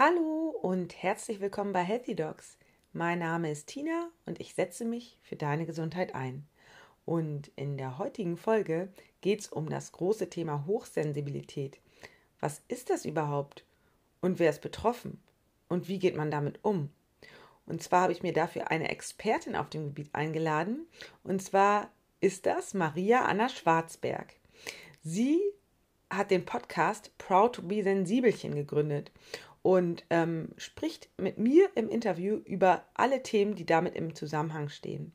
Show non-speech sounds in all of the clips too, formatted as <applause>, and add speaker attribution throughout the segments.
Speaker 1: Hallo und herzlich willkommen bei Healthy Dogs. Mein Name ist Tina und ich setze mich für deine Gesundheit ein. Und in der heutigen Folge geht es um das große Thema Hochsensibilität. Was ist das überhaupt? Und wer ist betroffen? Und wie geht man damit um? Und zwar habe ich mir dafür eine Expertin auf dem Gebiet eingeladen. Und zwar ist das Maria Anna Schwarzberg. Sie hat den Podcast Proud to be Sensibelchen gegründet und ähm, spricht mit mir im Interview über alle Themen, die damit im Zusammenhang stehen.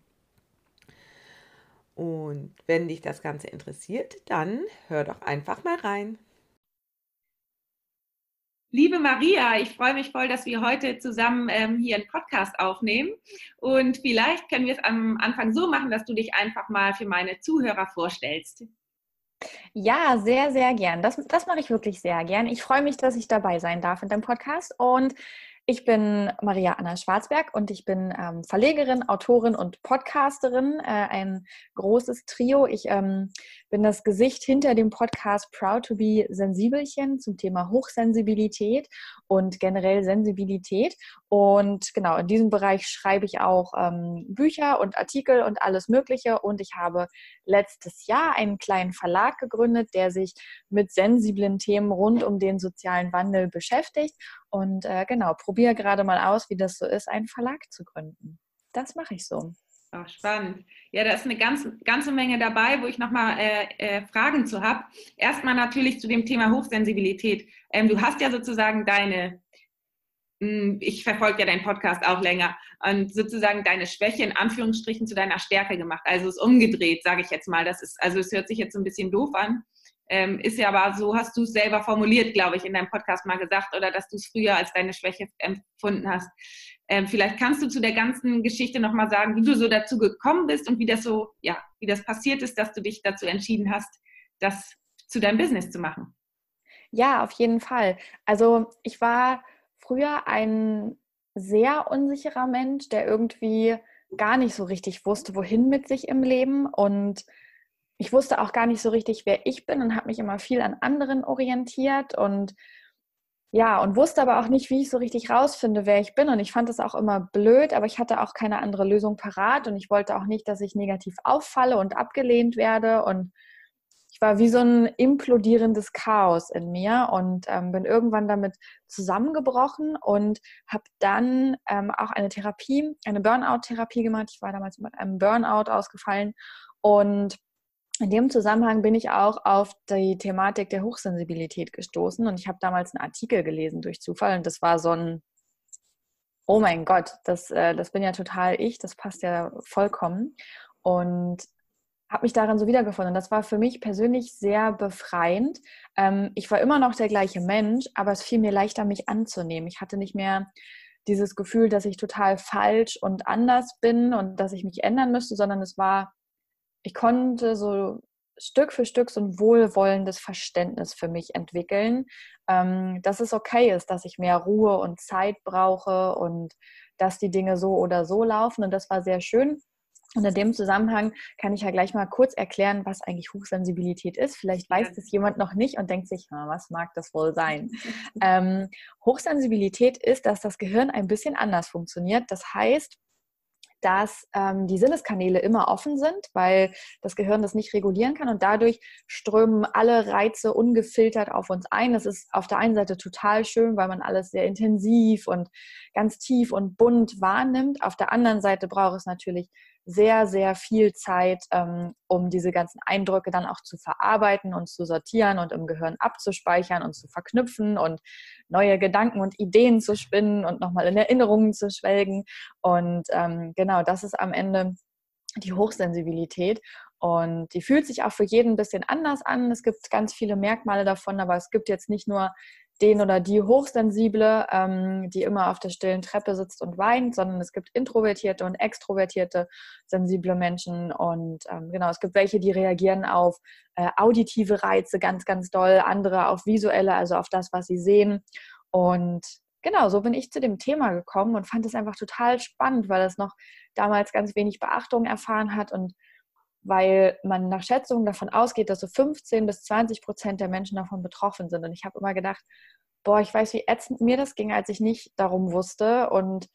Speaker 1: Und wenn dich das Ganze interessiert, dann hör doch einfach mal rein.
Speaker 2: Liebe Maria, ich freue mich voll, dass wir heute zusammen ähm, hier einen Podcast aufnehmen. Und vielleicht können wir es am Anfang so machen, dass du dich einfach mal für meine Zuhörer vorstellst.
Speaker 3: Ja, sehr, sehr gern. Das, das mache ich wirklich sehr gern. Ich freue mich, dass ich dabei sein darf in deinem Podcast. Und ich bin Maria Anna Schwarzberg und ich bin ähm, Verlegerin, Autorin und Podcasterin. Äh, ein großes Trio. Ich ähm, bin das Gesicht hinter dem Podcast Proud to be Sensibelchen zum Thema Hochsensibilität und generell Sensibilität. Und genau, in diesem Bereich schreibe ich auch ähm, Bücher und Artikel und alles Mögliche. Und ich habe letztes Jahr einen kleinen Verlag gegründet, der sich mit sensiblen Themen rund um den sozialen Wandel beschäftigt. Und äh, genau, probiere gerade mal aus, wie das so ist, einen Verlag zu gründen. Das mache ich so.
Speaker 2: Oh, spannend. Ja, da ist eine ganze, ganze Menge dabei, wo ich nochmal äh, äh, Fragen zu habe. Erstmal natürlich zu dem Thema Hochsensibilität. Ähm, du hast ja sozusagen deine, mh, hm, ich verfolge ja deinen Podcast auch länger, und sozusagen deine Schwäche in Anführungsstrichen zu deiner Stärke gemacht. Also es ist umgedreht, sage ich jetzt mal. Das ist, also es hört sich jetzt ein bisschen doof an. Ähm, ist ja aber so, hast du es selber formuliert, glaube ich, in deinem Podcast mal gesagt, oder dass du es früher als deine Schwäche empfunden hast. Ähm, vielleicht kannst du zu der ganzen Geschichte nochmal sagen, wie du so dazu gekommen bist und wie das so, ja, wie das passiert ist, dass du dich dazu entschieden hast, das zu deinem Business zu machen.
Speaker 3: Ja, auf jeden Fall. Also ich war früher ein sehr unsicherer Mensch, der irgendwie gar nicht so richtig wusste, wohin mit sich im Leben und ich wusste auch gar nicht so richtig, wer ich bin und habe mich immer viel an anderen orientiert und ja, und wusste aber auch nicht, wie ich so richtig rausfinde, wer ich bin. Und ich fand das auch immer blöd, aber ich hatte auch keine andere Lösung parat und ich wollte auch nicht, dass ich negativ auffalle und abgelehnt werde. Und ich war wie so ein implodierendes Chaos in mir und ähm, bin irgendwann damit zusammengebrochen und habe dann ähm, auch eine Therapie, eine Burnout-Therapie gemacht. Ich war damals mit einem Burnout ausgefallen und in dem Zusammenhang bin ich auch auf die Thematik der Hochsensibilität gestoßen und ich habe damals einen Artikel gelesen durch Zufall und das war so ein, oh mein Gott, das, äh, das bin ja total ich, das passt ja vollkommen und habe mich darin so wiedergefunden. Das war für mich persönlich sehr befreiend. Ähm, ich war immer noch der gleiche Mensch, aber es fiel mir leichter, mich anzunehmen. Ich hatte nicht mehr dieses Gefühl, dass ich total falsch und anders bin und dass ich mich ändern müsste, sondern es war ich konnte so Stück für Stück so ein wohlwollendes Verständnis für mich entwickeln, ähm, dass es okay ist, dass ich mehr Ruhe und Zeit brauche und dass die Dinge so oder so laufen. Und das war sehr schön. Und in dem Zusammenhang kann ich ja gleich mal kurz erklären, was eigentlich Hochsensibilität ist. Vielleicht weiß das jemand noch nicht und denkt sich, was mag das wohl sein? <laughs> ähm, Hochsensibilität ist, dass das Gehirn ein bisschen anders funktioniert. Das heißt, dass ähm, die Sinneskanäle immer offen sind, weil das Gehirn das nicht regulieren kann und dadurch strömen alle Reize ungefiltert auf uns ein. Das ist auf der einen Seite total schön, weil man alles sehr intensiv und ganz tief und bunt wahrnimmt. Auf der anderen Seite braucht es natürlich sehr, sehr viel Zeit, ähm, um diese ganzen Eindrücke dann auch zu verarbeiten und zu sortieren und im Gehirn abzuspeichern und zu verknüpfen und neue Gedanken und Ideen zu spinnen und nochmal in Erinnerungen zu schwelgen. Und ähm, genau, das ist am Ende die Hochsensibilität. Und die fühlt sich auch für jeden ein bisschen anders an. Es gibt ganz viele Merkmale davon, aber es gibt jetzt nicht nur den oder die Hochsensible, ähm, die immer auf der stillen Treppe sitzt und weint, sondern es gibt introvertierte und extrovertierte sensible Menschen. Und ähm, genau, es gibt welche, die reagieren auf äh, auditive Reize ganz, ganz doll, andere auf visuelle, also auf das, was sie sehen. Und genau, so bin ich zu dem Thema gekommen und fand es einfach total spannend, weil es noch damals ganz wenig Beachtung erfahren hat und weil man nach Schätzungen davon ausgeht, dass so 15 bis 20 Prozent der Menschen davon betroffen sind. Und ich habe immer gedacht, boah, ich weiß, wie ätzend mir das ging, als ich nicht darum wusste und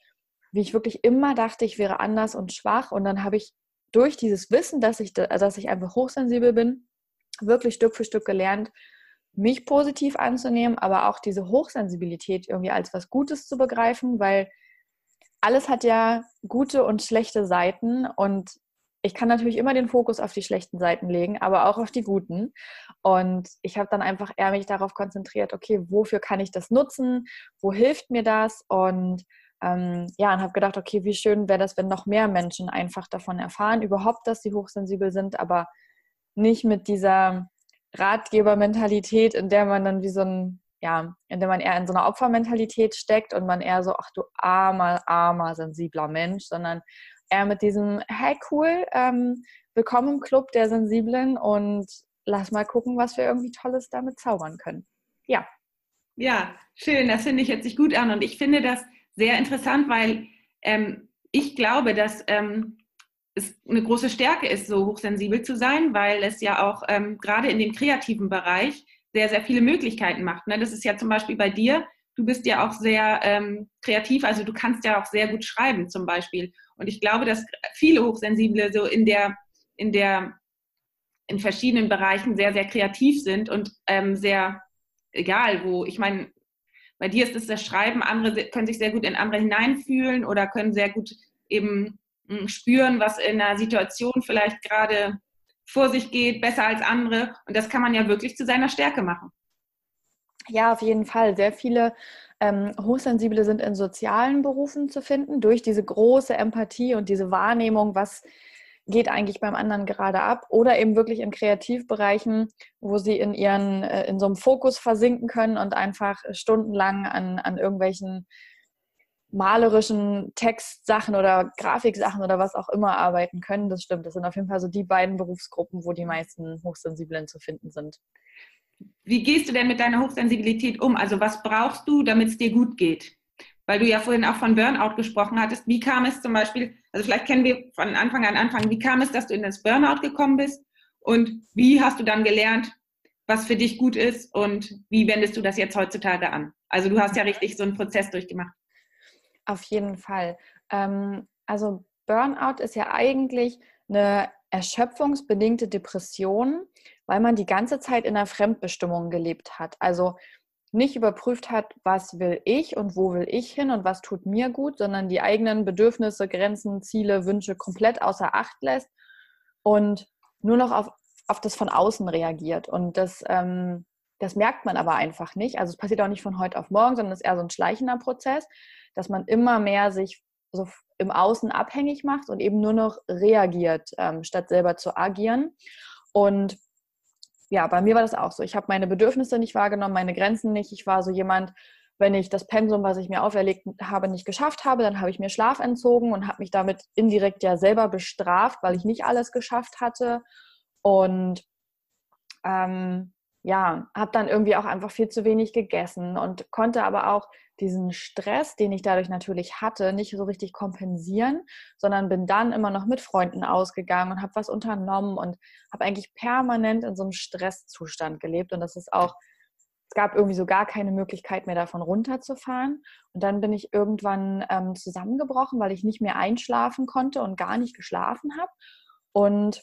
Speaker 3: wie ich wirklich immer dachte, ich wäre anders und schwach. Und dann habe ich durch dieses Wissen, dass ich, dass ich einfach hochsensibel bin, wirklich Stück für Stück gelernt, mich positiv anzunehmen, aber auch diese Hochsensibilität irgendwie als was Gutes zu begreifen, weil alles hat ja gute und schlechte Seiten und ich kann natürlich immer den Fokus auf die schlechten Seiten legen, aber auch auf die guten. Und ich habe dann einfach eher mich darauf konzentriert, okay, wofür kann ich das nutzen? Wo hilft mir das? Und ähm, ja, und habe gedacht, okay, wie schön wäre das, wenn noch mehr Menschen einfach davon erfahren, überhaupt, dass sie hochsensibel sind, aber nicht mit dieser Ratgebermentalität, in der man dann wie so ein, ja, in der man eher in so einer Opfermentalität steckt und man eher so, ach du armer, armer, sensibler Mensch, sondern eher mit diesem, hey cool, ähm, willkommen im Club der Sensiblen und lass mal gucken, was wir irgendwie Tolles damit zaubern können. Ja.
Speaker 2: Ja, schön, das finde ich jetzt sich gut an und ich finde das sehr interessant, weil ähm, ich glaube, dass ähm, es eine große Stärke ist, so hochsensibel zu sein, weil es ja auch ähm, gerade in dem kreativen Bereich sehr, sehr viele Möglichkeiten macht. Ne? Das ist ja zum Beispiel bei dir, du bist ja auch sehr ähm, kreativ, also du kannst ja auch sehr gut schreiben zum Beispiel. Und ich glaube, dass viele Hochsensible so in der, in der, in verschiedenen Bereichen sehr, sehr kreativ sind und ähm, sehr, egal wo, ich meine, bei dir ist es das Schreiben, andere können sich sehr gut in andere hineinfühlen oder können sehr gut eben hm, spüren, was in einer Situation vielleicht gerade vor sich geht, besser als andere. Und das kann man ja wirklich zu seiner Stärke machen.
Speaker 3: Ja, auf jeden Fall. Sehr viele ähm, Hochsensible sind in sozialen Berufen zu finden, durch diese große Empathie und diese Wahrnehmung, was geht eigentlich beim anderen gerade ab oder eben wirklich in Kreativbereichen, wo sie in ihren äh, in so einem Fokus versinken können und einfach stundenlang an, an irgendwelchen malerischen Textsachen oder Grafiksachen oder was auch immer arbeiten können. Das stimmt. Das sind auf jeden Fall so die beiden Berufsgruppen, wo die meisten Hochsensiblen zu finden sind.
Speaker 2: Wie gehst du denn mit deiner Hochsensibilität um? Also was brauchst du, damit es dir gut geht? Weil du ja vorhin auch von Burnout gesprochen hattest. Wie kam es zum Beispiel, also vielleicht kennen wir von Anfang an anfangen, wie kam es, dass du in das Burnout gekommen bist? Und wie hast du dann gelernt, was für dich gut ist und wie wendest du das jetzt heutzutage an? Also du hast ja richtig so einen Prozess durchgemacht.
Speaker 3: Auf jeden Fall. Ähm, also Burnout ist ja eigentlich eine erschöpfungsbedingte Depression, weil man die ganze Zeit in einer Fremdbestimmung gelebt hat. Also nicht überprüft hat, was will ich und wo will ich hin und was tut mir gut, sondern die eigenen Bedürfnisse, Grenzen, Ziele, Wünsche komplett außer Acht lässt und nur noch auf, auf das von außen reagiert. Und das, ähm, das merkt man aber einfach nicht. Also es passiert auch nicht von heute auf morgen, sondern es ist eher so ein schleichender Prozess, dass man immer mehr sich so im Außen abhängig macht und eben nur noch reagiert, ähm, statt selber zu agieren. Und ja, bei mir war das auch so. Ich habe meine Bedürfnisse nicht wahrgenommen, meine Grenzen nicht. Ich war so jemand, wenn ich das Pensum, was ich mir auferlegt habe, nicht geschafft habe, dann habe ich mir Schlaf entzogen und habe mich damit indirekt ja selber bestraft, weil ich nicht alles geschafft hatte. Und ähm, ja, habe dann irgendwie auch einfach viel zu wenig gegessen und konnte aber auch diesen Stress, den ich dadurch natürlich hatte, nicht so richtig kompensieren, sondern bin dann immer noch mit Freunden ausgegangen und habe was unternommen und habe eigentlich permanent in so einem Stresszustand gelebt. Und das ist auch, es gab irgendwie so gar keine Möglichkeit mehr davon runterzufahren. Und dann bin ich irgendwann ähm, zusammengebrochen, weil ich nicht mehr einschlafen konnte und gar nicht geschlafen habe. Und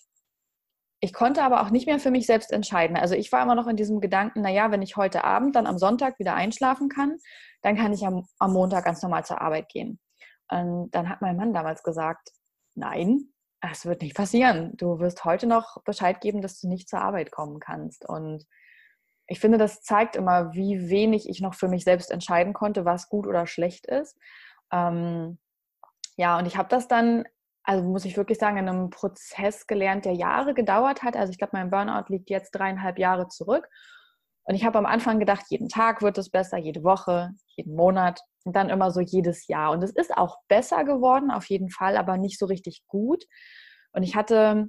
Speaker 3: ich konnte aber auch nicht mehr für mich selbst entscheiden. Also ich war immer noch in diesem Gedanken, naja, wenn ich heute Abend dann am Sonntag wieder einschlafen kann, dann kann ich am, am Montag ganz normal zur Arbeit gehen. Und dann hat mein Mann damals gesagt, nein, das wird nicht passieren. Du wirst heute noch Bescheid geben, dass du nicht zur Arbeit kommen kannst. Und ich finde, das zeigt immer, wie wenig ich noch für mich selbst entscheiden konnte, was gut oder schlecht ist. Ähm, ja, und ich habe das dann also muss ich wirklich sagen, in einem Prozess gelernt, der Jahre gedauert hat. Also ich glaube, mein Burnout liegt jetzt dreieinhalb Jahre zurück. Und ich habe am Anfang gedacht, jeden Tag wird es besser, jede Woche, jeden Monat und dann immer so jedes Jahr. Und es ist auch besser geworden, auf jeden Fall, aber nicht so richtig gut. Und ich hatte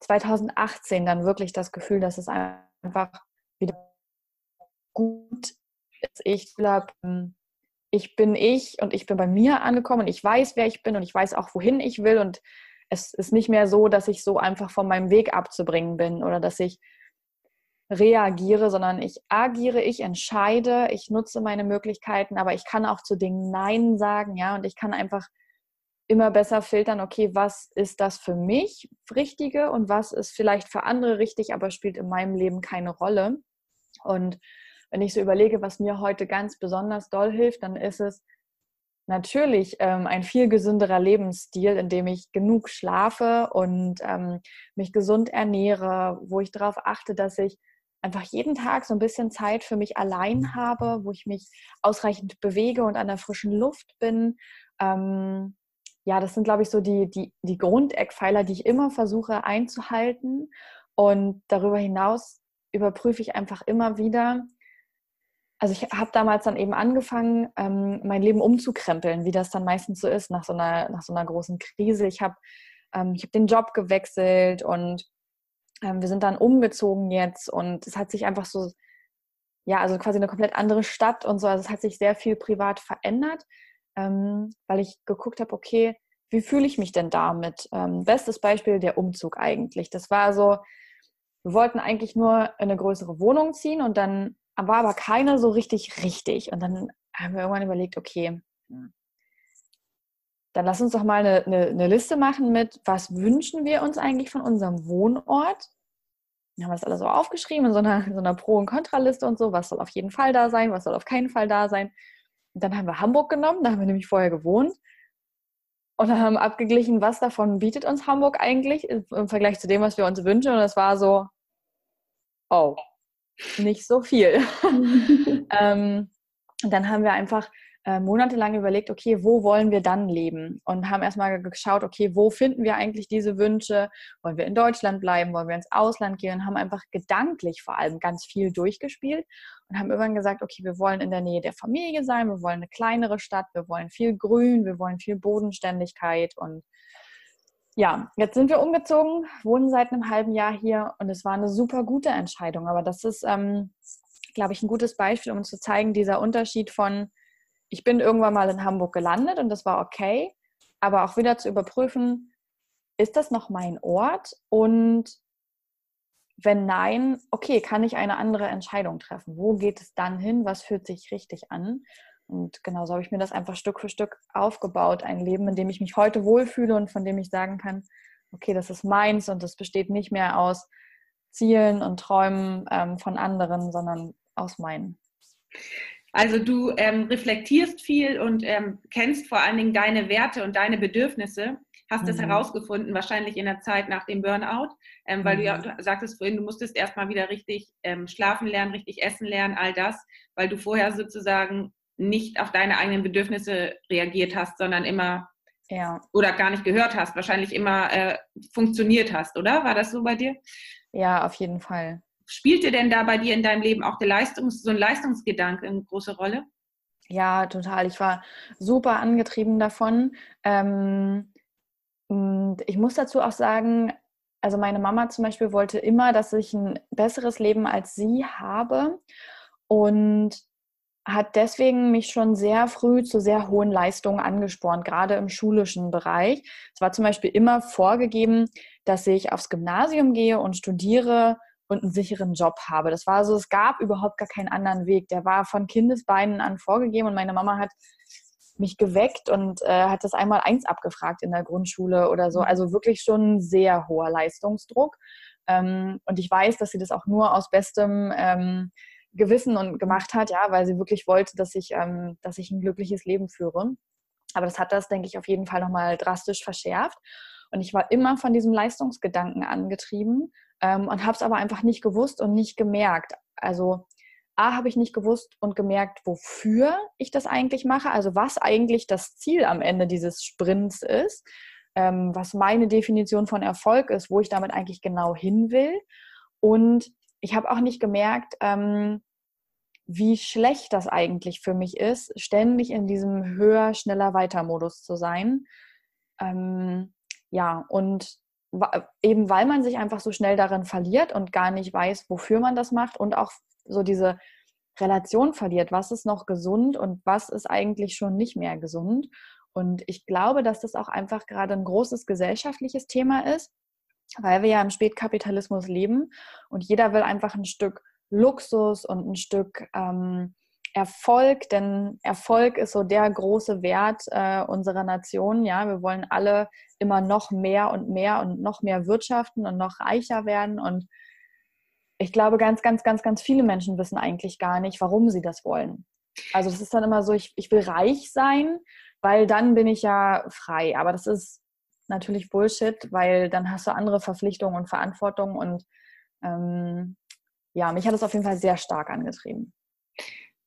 Speaker 3: 2018 dann wirklich das Gefühl, dass es einfach wieder gut ist. Ich glaube, ich bin ich und ich bin bei mir angekommen und ich weiß, wer ich bin und ich weiß auch, wohin ich will und es ist nicht mehr so, dass ich so einfach von meinem Weg abzubringen bin oder dass ich reagiere, sondern ich agiere, ich entscheide, ich nutze meine Möglichkeiten, aber ich kann auch zu Dingen Nein sagen, ja, und ich kann einfach immer besser filtern, okay, was ist das für mich Richtige und was ist vielleicht für andere richtig, aber spielt in meinem Leben keine Rolle. Und wenn ich so überlege, was mir heute ganz besonders doll hilft, dann ist es natürlich ähm, ein viel gesünderer Lebensstil, in dem ich genug schlafe und ähm, mich gesund ernähre, wo ich darauf achte, dass ich einfach jeden Tag so ein bisschen Zeit für mich allein habe, wo ich mich ausreichend bewege und an der frischen Luft bin. Ähm, ja, das sind, glaube ich, so die, die, die Grundeckpfeiler, die ich immer versuche einzuhalten. Und darüber hinaus überprüfe ich einfach immer wieder, also ich habe damals dann eben angefangen, ähm, mein Leben umzukrempeln, wie das dann meistens so ist nach so einer, nach so einer großen Krise. Ich habe ähm, hab den Job gewechselt und ähm, wir sind dann umgezogen jetzt und es hat sich einfach so, ja, also quasi eine komplett andere Stadt und so. Also es hat sich sehr viel privat verändert, ähm, weil ich geguckt habe, okay, wie fühle ich mich denn damit? Ähm, bestes Beispiel der Umzug eigentlich. Das war so, wir wollten eigentlich nur in eine größere Wohnung ziehen und dann war aber keine so richtig richtig. Und dann haben wir irgendwann überlegt, okay, dann lass uns doch mal eine, eine, eine, Liste machen mit, was wünschen wir uns eigentlich von unserem Wohnort. Dann haben wir das alles so aufgeschrieben in so einer, in so einer Pro- und Kontraliste und so, was soll auf jeden Fall da sein, was soll auf keinen Fall da sein. Und dann haben wir Hamburg genommen, da haben wir nämlich vorher gewohnt. Und dann haben wir abgeglichen, was davon bietet uns Hamburg eigentlich im Vergleich zu dem, was wir uns wünschen. Und es war so, oh, nicht so viel. <laughs> ähm, dann haben wir einfach äh, monatelang überlegt, okay, wo wollen wir dann leben? Und haben erstmal geschaut, okay, wo finden wir eigentlich diese Wünsche? Wollen wir in Deutschland bleiben? Wollen wir ins Ausland gehen? Und haben einfach gedanklich vor allem ganz viel durchgespielt und haben irgendwann gesagt, okay, wir wollen in der Nähe der Familie sein, wir wollen eine kleinere Stadt, wir wollen viel Grün, wir wollen viel Bodenständigkeit und ja, jetzt sind wir umgezogen, wohnen seit einem halben Jahr hier und es war eine super gute Entscheidung. Aber das ist, ähm, glaube ich, ein gutes Beispiel, um zu zeigen, dieser Unterschied von, ich bin irgendwann mal in Hamburg gelandet und das war okay, aber auch wieder zu überprüfen, ist das noch mein Ort? Und wenn nein, okay, kann ich eine andere Entscheidung treffen? Wo geht es dann hin? Was fühlt sich richtig an? Und genau so habe ich mir das einfach Stück für Stück aufgebaut. Ein Leben, in dem ich mich heute wohlfühle und von dem ich sagen kann, okay, das ist meins und das besteht nicht mehr aus Zielen und Träumen ähm, von anderen, sondern aus meinen.
Speaker 2: Also du ähm, reflektierst viel und ähm, kennst vor allen Dingen deine Werte und deine Bedürfnisse. Hast mhm. das herausgefunden, wahrscheinlich in der Zeit nach dem Burnout, ähm, weil mhm. du ja du sagtest vorhin, du musstest erstmal wieder richtig ähm, schlafen lernen, richtig essen lernen, all das, weil du vorher sozusagen nicht auf deine eigenen Bedürfnisse reagiert hast, sondern immer ja. oder gar nicht gehört hast, wahrscheinlich immer äh, funktioniert hast, oder? War das so bei dir?
Speaker 3: Ja, auf jeden Fall.
Speaker 2: Spielte denn da bei dir in deinem Leben auch der Leistungs-, so ein Leistungsgedanke eine große Rolle?
Speaker 3: Ja, total. Ich war super angetrieben davon. Ähm, und ich muss dazu auch sagen, also meine Mama zum Beispiel wollte immer, dass ich ein besseres Leben als sie habe. Und hat deswegen mich schon sehr früh zu sehr hohen Leistungen angespornt, gerade im schulischen Bereich. Es war zum Beispiel immer vorgegeben, dass ich aufs Gymnasium gehe und studiere und einen sicheren Job habe. Das war so, es gab überhaupt gar keinen anderen Weg. Der war von Kindesbeinen an vorgegeben und meine Mama hat mich geweckt und äh, hat das einmal eins abgefragt in der Grundschule oder so. Also wirklich schon sehr hoher Leistungsdruck. Ähm, und ich weiß, dass sie das auch nur aus bestem ähm, Gewissen und gemacht hat, ja, weil sie wirklich wollte, dass ich, ähm, dass ich ein glückliches Leben führe. Aber das hat das, denke ich, auf jeden Fall nochmal drastisch verschärft. Und ich war immer von diesem Leistungsgedanken angetrieben ähm, und habe es aber einfach nicht gewusst und nicht gemerkt. Also A, habe ich nicht gewusst und gemerkt, wofür ich das eigentlich mache, also was eigentlich das Ziel am Ende dieses Sprints ist, ähm, was meine Definition von Erfolg ist, wo ich damit eigentlich genau hin will. Und ich habe auch nicht gemerkt, ähm, wie schlecht das eigentlich für mich ist, ständig in diesem höher, schneller, weiter Modus zu sein. Ähm, ja, und eben weil man sich einfach so schnell darin verliert und gar nicht weiß, wofür man das macht und auch so diese Relation verliert, was ist noch gesund und was ist eigentlich schon nicht mehr gesund. Und ich glaube, dass das auch einfach gerade ein großes gesellschaftliches Thema ist, weil wir ja im Spätkapitalismus leben und jeder will einfach ein Stück Luxus und ein Stück ähm, Erfolg, denn Erfolg ist so der große Wert äh, unserer Nation. Ja, wir wollen alle immer noch mehr und mehr und noch mehr wirtschaften und noch reicher werden. Und ich glaube, ganz, ganz, ganz, ganz viele Menschen wissen eigentlich gar nicht, warum sie das wollen. Also das ist dann immer so, ich, ich will reich sein, weil dann bin ich ja frei. Aber das ist natürlich Bullshit, weil dann hast du andere Verpflichtungen und Verantwortung und ähm, ja, mich hat es auf jeden Fall sehr stark angetrieben.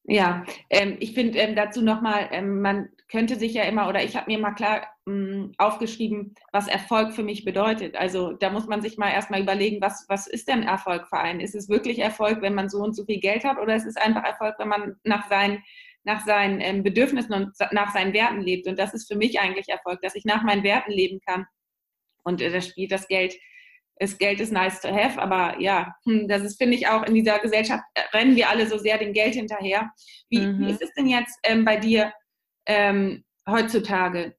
Speaker 2: Ja, ähm, ich finde ähm, dazu nochmal, ähm, man könnte sich ja immer, oder ich habe mir mal klar ähm, aufgeschrieben, was Erfolg für mich bedeutet. Also da muss man sich mal erstmal überlegen, was, was ist denn Erfolg für einen? Ist es wirklich Erfolg, wenn man so und so viel Geld hat, oder ist es einfach Erfolg, wenn man nach seinen, nach seinen ähm, Bedürfnissen und nach seinen Werten lebt? Und das ist für mich eigentlich Erfolg, dass ich nach meinen Werten leben kann. Und äh, da spielt das Geld ist Geld ist nice to have, aber ja, hm, das ist, finde ich, auch in dieser Gesellschaft äh, rennen wir alle so sehr dem Geld hinterher. Wie, mhm. wie ist es denn jetzt ähm, bei dir ähm, heutzutage?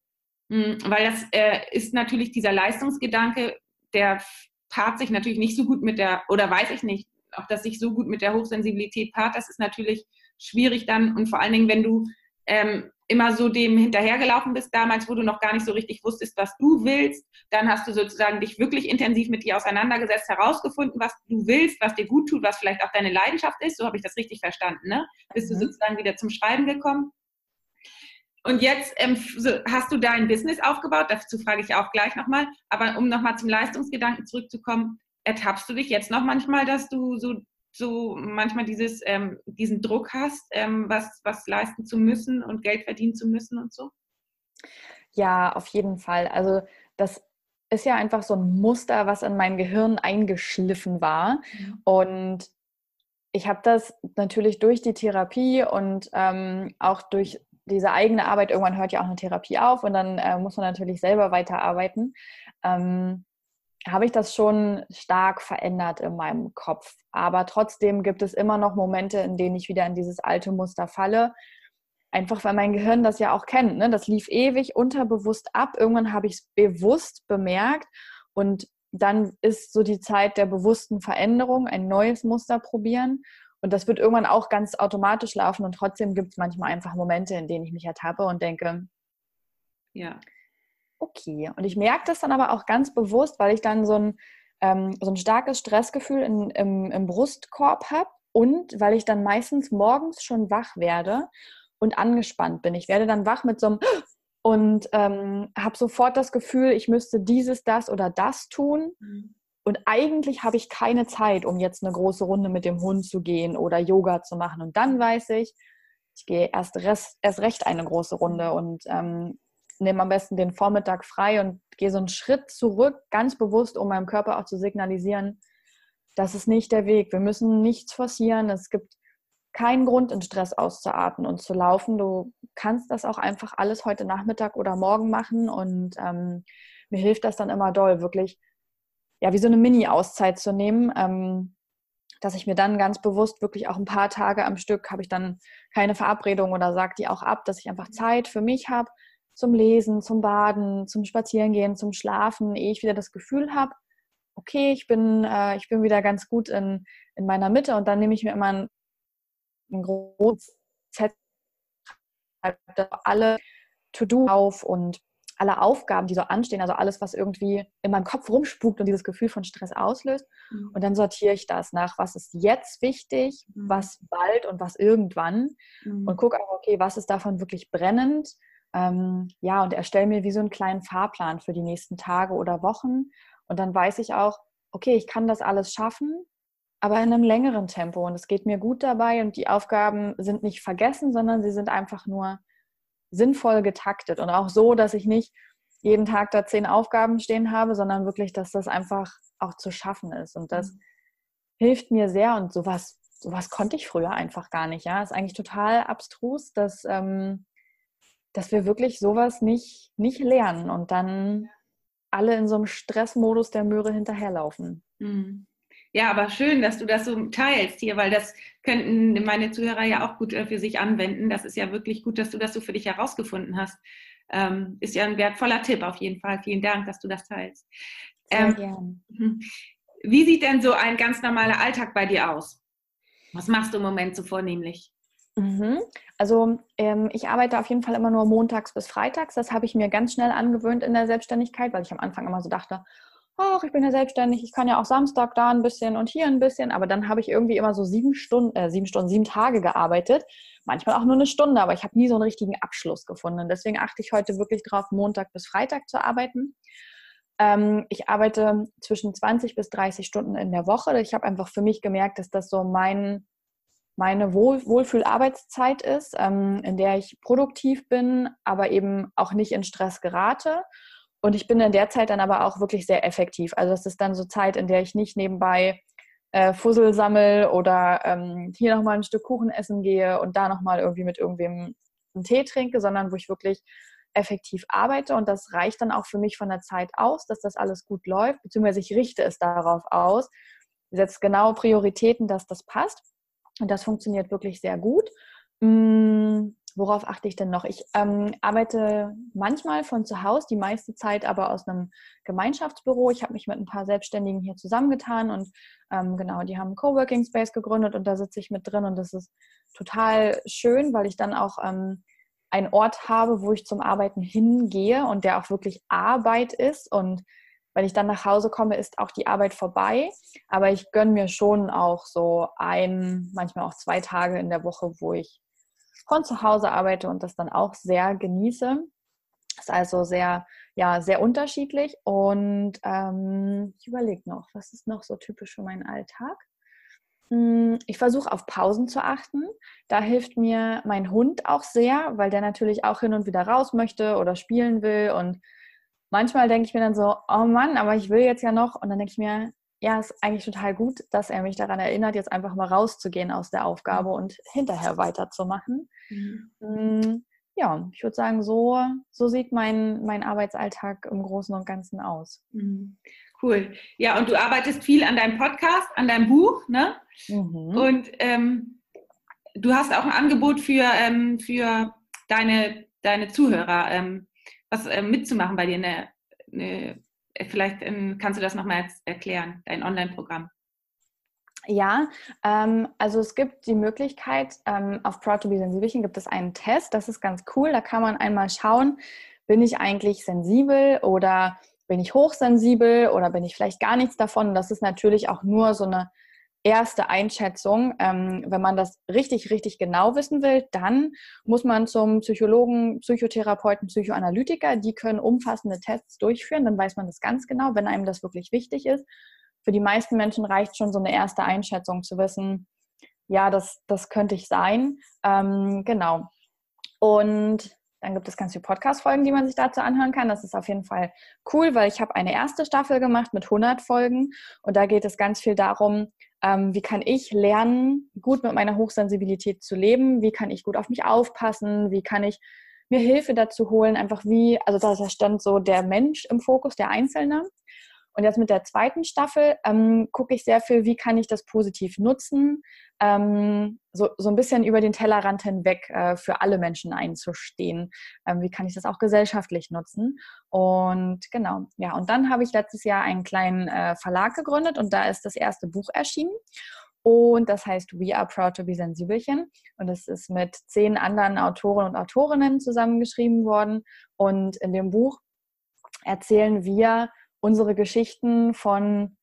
Speaker 2: Hm, weil das äh, ist natürlich dieser Leistungsgedanke, der paart sich natürlich nicht so gut mit der, oder weiß ich nicht, ob das sich so gut mit der Hochsensibilität paart, das ist natürlich schwierig dann und vor allen Dingen, wenn du ähm, immer so dem hinterhergelaufen bist damals, wo du noch gar nicht so richtig wusstest, was du willst. Dann hast du sozusagen dich wirklich intensiv mit dir auseinandergesetzt, herausgefunden, was du willst, was dir gut tut, was vielleicht auch deine Leidenschaft ist. So habe ich das richtig verstanden. Ne? Bist mhm. du sozusagen wieder zum Schreiben gekommen. Und jetzt ähm, hast du dein Business aufgebaut, dazu frage ich auch gleich nochmal. Aber um nochmal zum Leistungsgedanken zurückzukommen, ertappst du dich jetzt noch manchmal, dass du so so manchmal dieses, ähm, diesen Druck hast, ähm, was, was leisten zu müssen und Geld verdienen zu müssen und so?
Speaker 3: Ja, auf jeden Fall. Also das ist ja einfach so ein Muster, was in mein Gehirn eingeschliffen war. Mhm. Und ich habe das natürlich durch die Therapie und ähm, auch durch diese eigene Arbeit, irgendwann hört ja auch eine Therapie auf und dann äh, muss man natürlich selber weiterarbeiten. Ähm, habe ich das schon stark verändert in meinem Kopf. Aber trotzdem gibt es immer noch Momente, in denen ich wieder in dieses alte Muster falle. Einfach weil mein Gehirn das ja auch kennt. Ne? Das lief ewig unterbewusst ab. Irgendwann habe ich es bewusst bemerkt und dann ist so die Zeit der bewussten Veränderung, ein neues Muster probieren. Und das wird irgendwann auch ganz automatisch laufen. Und trotzdem gibt es manchmal einfach Momente, in denen ich mich ertappe und denke, ja, okay. Und ich merke das dann aber auch ganz bewusst, weil ich dann so ein, ähm, so ein starkes Stressgefühl in, im, im Brustkorb habe und weil ich dann meistens morgens schon wach werde und angespannt bin. Ich werde dann wach mit so einem <gasps> und ähm, habe sofort das Gefühl, ich müsste dieses, das oder das tun. Mhm. Und eigentlich habe ich keine Zeit, um jetzt eine große Runde mit dem Hund zu gehen oder Yoga zu machen. Und dann weiß ich, ich gehe erst, rest, erst recht eine große Runde und ähm, nehme am besten den Vormittag frei und gehe so einen Schritt zurück, ganz bewusst, um meinem Körper auch zu signalisieren, das ist nicht der Weg. Wir müssen nichts forcieren. Es gibt keinen Grund, in Stress auszuatmen und zu laufen. Du kannst das auch einfach alles heute Nachmittag oder morgen machen und ähm, mir hilft das dann immer doll, wirklich ja wie so eine Mini-Auszeit zu nehmen, ähm, dass ich mir dann ganz bewusst wirklich auch ein paar Tage am Stück habe ich dann keine Verabredung oder sage die auch ab, dass ich einfach Zeit für mich habe, zum Lesen, zum Baden, zum Spazierengehen, zum Schlafen, ehe ich wieder das Gefühl habe, okay, ich bin, äh, ich bin wieder ganz gut in, in meiner Mitte und dann nehme ich mir immer ein, ein großes Set, alle To-Do auf und alle Aufgaben, die so anstehen, also alles, was irgendwie in meinem Kopf rumspukt und dieses Gefühl von Stress auslöst. Mhm. Und dann sortiere ich das nach, was ist jetzt wichtig, mhm. was bald und was irgendwann. Mhm. Und gucke auch, okay, was ist davon wirklich brennend, ähm, ja, und erstelle mir wie so einen kleinen Fahrplan für die nächsten Tage oder Wochen. Und dann weiß ich auch, okay, ich kann das alles schaffen, aber in einem längeren Tempo. Und es geht mir gut dabei und die Aufgaben sind nicht vergessen, sondern sie sind einfach nur sinnvoll getaktet. Und auch so, dass ich nicht jeden Tag da zehn Aufgaben stehen habe, sondern wirklich, dass das einfach auch zu schaffen ist. Und das mhm. hilft mir sehr. Und sowas, sowas konnte ich früher einfach gar nicht. Ja, ist eigentlich total abstrus, dass ähm, dass wir wirklich sowas nicht, nicht lernen und dann alle in so einem Stressmodus der Möhre hinterherlaufen.
Speaker 2: Mhm. Ja, aber schön, dass du das so teilst hier, weil das könnten meine Zuhörer ja auch gut äh, für sich anwenden. Das ist ja wirklich gut, dass du das so für dich herausgefunden hast. Ähm, ist ja ein wertvoller Tipp auf jeden Fall. Vielen Dank, dass du das teilst. Ähm, gern. <laughs> Wie sieht denn so ein ganz normaler Alltag bei dir aus? Was machst du im Moment so vornehmlich?
Speaker 3: Mhm. Also ähm, ich arbeite auf jeden Fall immer nur montags bis freitags. Das habe ich mir ganz schnell angewöhnt in der Selbstständigkeit, weil ich am Anfang immer so dachte, ach, ich bin ja selbstständig, ich kann ja auch Samstag da ein bisschen und hier ein bisschen. Aber dann habe ich irgendwie immer so sieben Stunden, äh, sieben Stunden, sieben Tage gearbeitet. Manchmal auch nur eine Stunde, aber ich habe nie so einen richtigen Abschluss gefunden. Deswegen achte ich heute wirklich darauf, Montag bis Freitag zu arbeiten. Ähm, ich arbeite zwischen 20 bis 30 Stunden in der Woche. Ich habe einfach für mich gemerkt, dass das so mein, meine Wohl Wohlfühlarbeitszeit ist, ähm, in der ich produktiv bin, aber eben auch nicht in Stress gerate. Und ich bin in der Zeit dann aber auch wirklich sehr effektiv. Also es ist dann so Zeit, in der ich nicht nebenbei äh, Fussel sammel oder ähm, hier nochmal ein Stück Kuchen essen gehe und da nochmal irgendwie mit irgendwem einen Tee trinke, sondern wo ich wirklich effektiv arbeite. Und das reicht dann auch für mich von der Zeit aus, dass das alles gut läuft, beziehungsweise ich richte es darauf aus, setze genaue Prioritäten, dass das passt. Und das funktioniert wirklich sehr gut. Hm, worauf achte ich denn noch? Ich ähm, arbeite manchmal von zu Hause, die meiste Zeit aber aus einem Gemeinschaftsbüro. Ich habe mich mit ein paar Selbstständigen hier zusammengetan und ähm, genau, die haben einen Coworking Space gegründet und da sitze ich mit drin und das ist total schön, weil ich dann auch ähm, einen Ort habe, wo ich zum Arbeiten hingehe und der auch wirklich Arbeit ist und wenn ich dann nach Hause komme, ist auch die Arbeit vorbei. Aber ich gönne mir schon auch so ein, manchmal auch zwei Tage in der Woche, wo ich von zu Hause arbeite und das dann auch sehr genieße. Ist also sehr, ja, sehr unterschiedlich. Und ähm, ich überlege noch, was ist noch so typisch für meinen Alltag? Hm, ich versuche auf Pausen zu achten. Da hilft mir mein Hund auch sehr, weil der natürlich auch hin und wieder raus möchte oder spielen will. Und manchmal denke ich mir dann so, oh Mann, aber ich will jetzt ja noch. Und dann denke ich mir, ja, ist eigentlich total gut, dass er mich daran erinnert, jetzt einfach mal rauszugehen aus der Aufgabe mhm. und hinterher weiterzumachen. Mhm. Mm, ja, ich würde sagen, so, so sieht mein, mein Arbeitsalltag im Großen und Ganzen aus.
Speaker 2: Mhm. Cool. Ja, und du arbeitest viel an deinem Podcast, an deinem Buch, ne? Mhm. Und ähm, du hast auch ein Angebot für, ähm, für deine, deine Zuhörer, ähm, was ähm, mitzumachen bei dir, eine, eine äh, vielleicht ähm, kannst du das nochmal erklären, dein Online-Programm.
Speaker 3: Ja, ähm, also es gibt die Möglichkeit, ähm, auf Proud to be Sensibelchen gibt es einen Test, das ist ganz cool, da kann man einmal schauen, bin ich eigentlich sensibel oder bin ich hochsensibel oder bin ich vielleicht gar nichts davon. Das ist natürlich auch nur so eine erste Einschätzung. Ähm, wenn man das richtig, richtig genau wissen will, dann muss man zum Psychologen, Psychotherapeuten, Psychoanalytiker. Die können umfassende Tests durchführen. Dann weiß man das ganz genau, wenn einem das wirklich wichtig ist. Für die meisten Menschen reicht schon so eine erste Einschätzung zu wissen, ja, das, das könnte ich sein. Ähm, genau. Und dann gibt es ganz viele Podcast-Folgen, die man sich dazu anhören kann. Das ist auf jeden Fall cool, weil ich habe eine erste Staffel gemacht mit 100 Folgen und da geht es ganz viel darum, ähm, wie kann ich lernen, gut mit meiner Hochsensibilität zu leben? Wie kann ich gut auf mich aufpassen? Wie kann ich mir Hilfe dazu holen? Einfach wie, also da stand so der Mensch im Fokus, der Einzelne. Und jetzt mit der zweiten Staffel ähm, gucke ich sehr viel, wie kann ich das positiv nutzen, ähm, so, so ein bisschen über den Tellerrand hinweg äh, für alle Menschen einzustehen. Ähm, wie kann ich das auch gesellschaftlich nutzen? Und genau, ja, und dann habe ich letztes Jahr einen kleinen äh, Verlag gegründet und da ist das erste Buch erschienen. Und das heißt We Are Proud to be Sensibelchen. Und es ist mit zehn anderen Autoren und Autorinnen zusammengeschrieben worden. Und in dem Buch erzählen wir unsere Geschichten von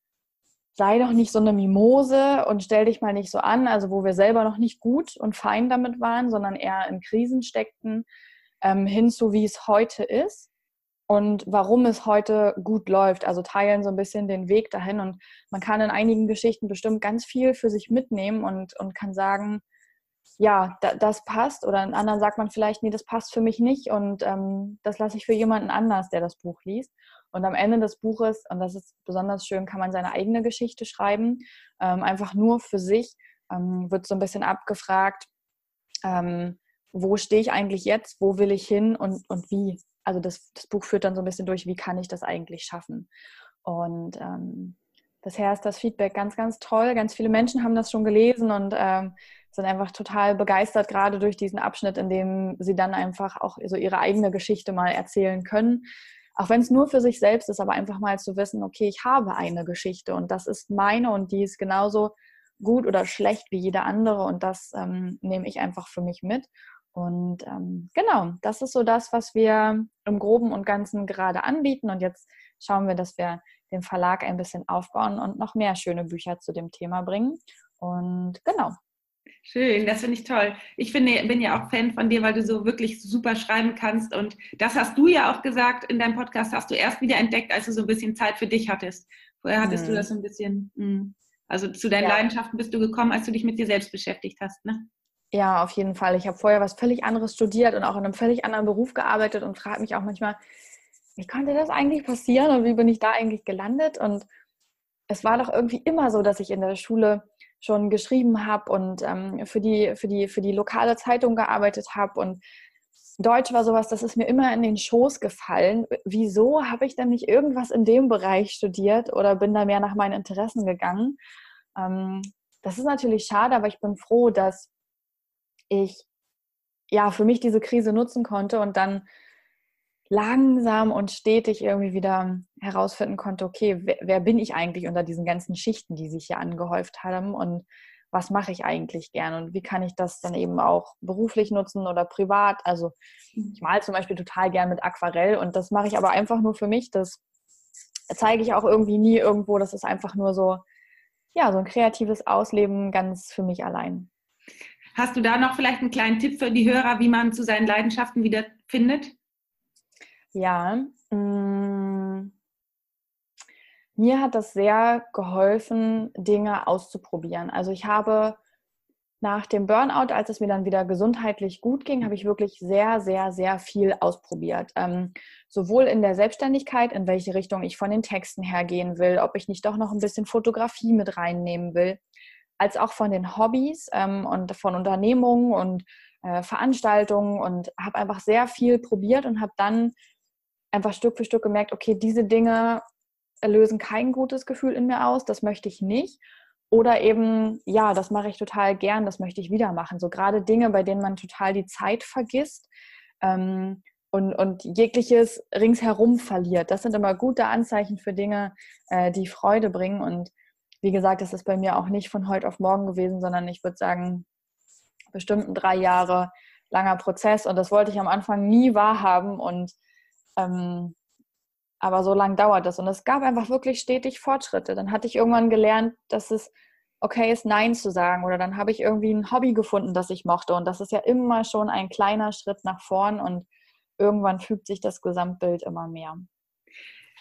Speaker 3: sei doch nicht so eine Mimose und stell dich mal nicht so an, also wo wir selber noch nicht gut und fein damit waren, sondern eher in Krisen steckten, ähm, hin zu wie es heute ist und warum es heute gut läuft. Also teilen so ein bisschen den Weg dahin und man kann in einigen Geschichten bestimmt ganz viel für sich mitnehmen und, und kann sagen, ja, da, das passt. Oder in anderen sagt man vielleicht, nee, das passt für mich nicht und ähm, das lasse ich für jemanden anders, der das Buch liest. Und am Ende des Buches, und das ist besonders schön, kann man seine eigene Geschichte schreiben, ähm, einfach nur für sich, ähm, wird so ein bisschen abgefragt, ähm, wo stehe ich eigentlich jetzt, wo will ich hin und, und wie. Also das, das Buch führt dann so ein bisschen durch, wie kann ich das eigentlich schaffen. Und ähm, bisher ist das Feedback ganz, ganz toll. Ganz viele Menschen haben das schon gelesen und ähm, sind einfach total begeistert, gerade durch diesen Abschnitt, in dem sie dann einfach auch so ihre eigene Geschichte mal erzählen können auch wenn es nur für sich selbst ist, aber einfach mal zu wissen, okay, ich habe eine Geschichte und das ist meine und die ist genauso gut oder schlecht wie jede andere und das ähm, nehme ich einfach für mich mit. Und ähm, genau, das ist so das, was wir im Groben und Ganzen gerade anbieten. Und jetzt schauen wir, dass wir den Verlag ein bisschen aufbauen und noch mehr schöne Bücher zu dem Thema bringen. Und genau.
Speaker 2: Schön, das finde ich toll. Ich finde, bin ja auch Fan von dir, weil du so wirklich super schreiben kannst. Und das hast du ja auch gesagt in deinem Podcast, hast du erst wieder entdeckt, als du so ein bisschen Zeit für dich hattest. Vorher hattest hm. du das so ein bisschen. Mh. Hm. Also zu deinen ja. Leidenschaften bist du gekommen, als du dich mit dir selbst beschäftigt hast, ne?
Speaker 3: Ja, auf jeden Fall. Ich habe vorher was völlig anderes studiert und auch in einem völlig anderen Beruf gearbeitet und frage mich auch manchmal, wie konnte das eigentlich passieren und wie bin ich da eigentlich gelandet? Und es war doch irgendwie immer so, dass ich in der Schule schon geschrieben habe und ähm, für, die, für, die, für die lokale Zeitung gearbeitet habe und Deutsch war sowas, das ist mir immer in den Schoß gefallen. Wieso habe ich denn nicht irgendwas in dem Bereich studiert oder bin da mehr nach meinen Interessen gegangen? Ähm, das ist natürlich schade, aber ich bin froh, dass ich ja für mich diese Krise nutzen konnte und dann langsam und stetig irgendwie wieder herausfinden konnte, okay, wer, wer, bin ich eigentlich unter diesen ganzen Schichten, die sich hier angehäuft haben und was mache ich eigentlich gern und wie kann ich das dann eben auch beruflich nutzen oder privat. Also mhm. ich male zum Beispiel total gern mit Aquarell und das mache ich aber einfach nur für mich. Das zeige ich auch irgendwie nie irgendwo. Das ist einfach nur so, ja, so ein kreatives Ausleben ganz für mich allein.
Speaker 2: Hast du da noch vielleicht einen kleinen Tipp für die Hörer, wie man zu seinen Leidenschaften wieder findet?
Speaker 3: Ja, mm, mir hat das sehr geholfen, Dinge auszuprobieren. Also ich habe nach dem Burnout, als es mir dann wieder gesundheitlich gut ging, habe ich wirklich sehr, sehr, sehr viel ausprobiert. Ähm, sowohl in der Selbstständigkeit, in welche Richtung ich von den Texten her gehen will, ob ich nicht doch noch ein bisschen Fotografie mit reinnehmen will, als auch von den Hobbys ähm, und von Unternehmungen und äh, Veranstaltungen und habe einfach sehr viel probiert und habe dann einfach Stück für Stück gemerkt, okay, diese Dinge lösen kein gutes Gefühl in mir aus, das möchte ich nicht. Oder eben, ja, das mache ich total gern, das möchte ich wieder machen. So gerade Dinge, bei denen man total die Zeit vergisst ähm, und, und jegliches ringsherum verliert. Das sind immer gute Anzeichen für Dinge, äh, die Freude bringen. Und wie gesagt, das ist bei mir auch nicht von heute auf morgen gewesen, sondern ich würde sagen, bestimmt drei Jahre langer Prozess. Und das wollte ich am Anfang nie wahrhaben. Und ähm, aber so lange dauert das. Und es gab einfach wirklich stetig Fortschritte. Dann hatte ich irgendwann gelernt, dass es okay ist, Nein zu sagen. Oder dann habe ich irgendwie ein Hobby gefunden, das ich mochte. Und das ist ja immer schon ein kleiner Schritt nach vorn. Und irgendwann fügt sich das Gesamtbild immer mehr.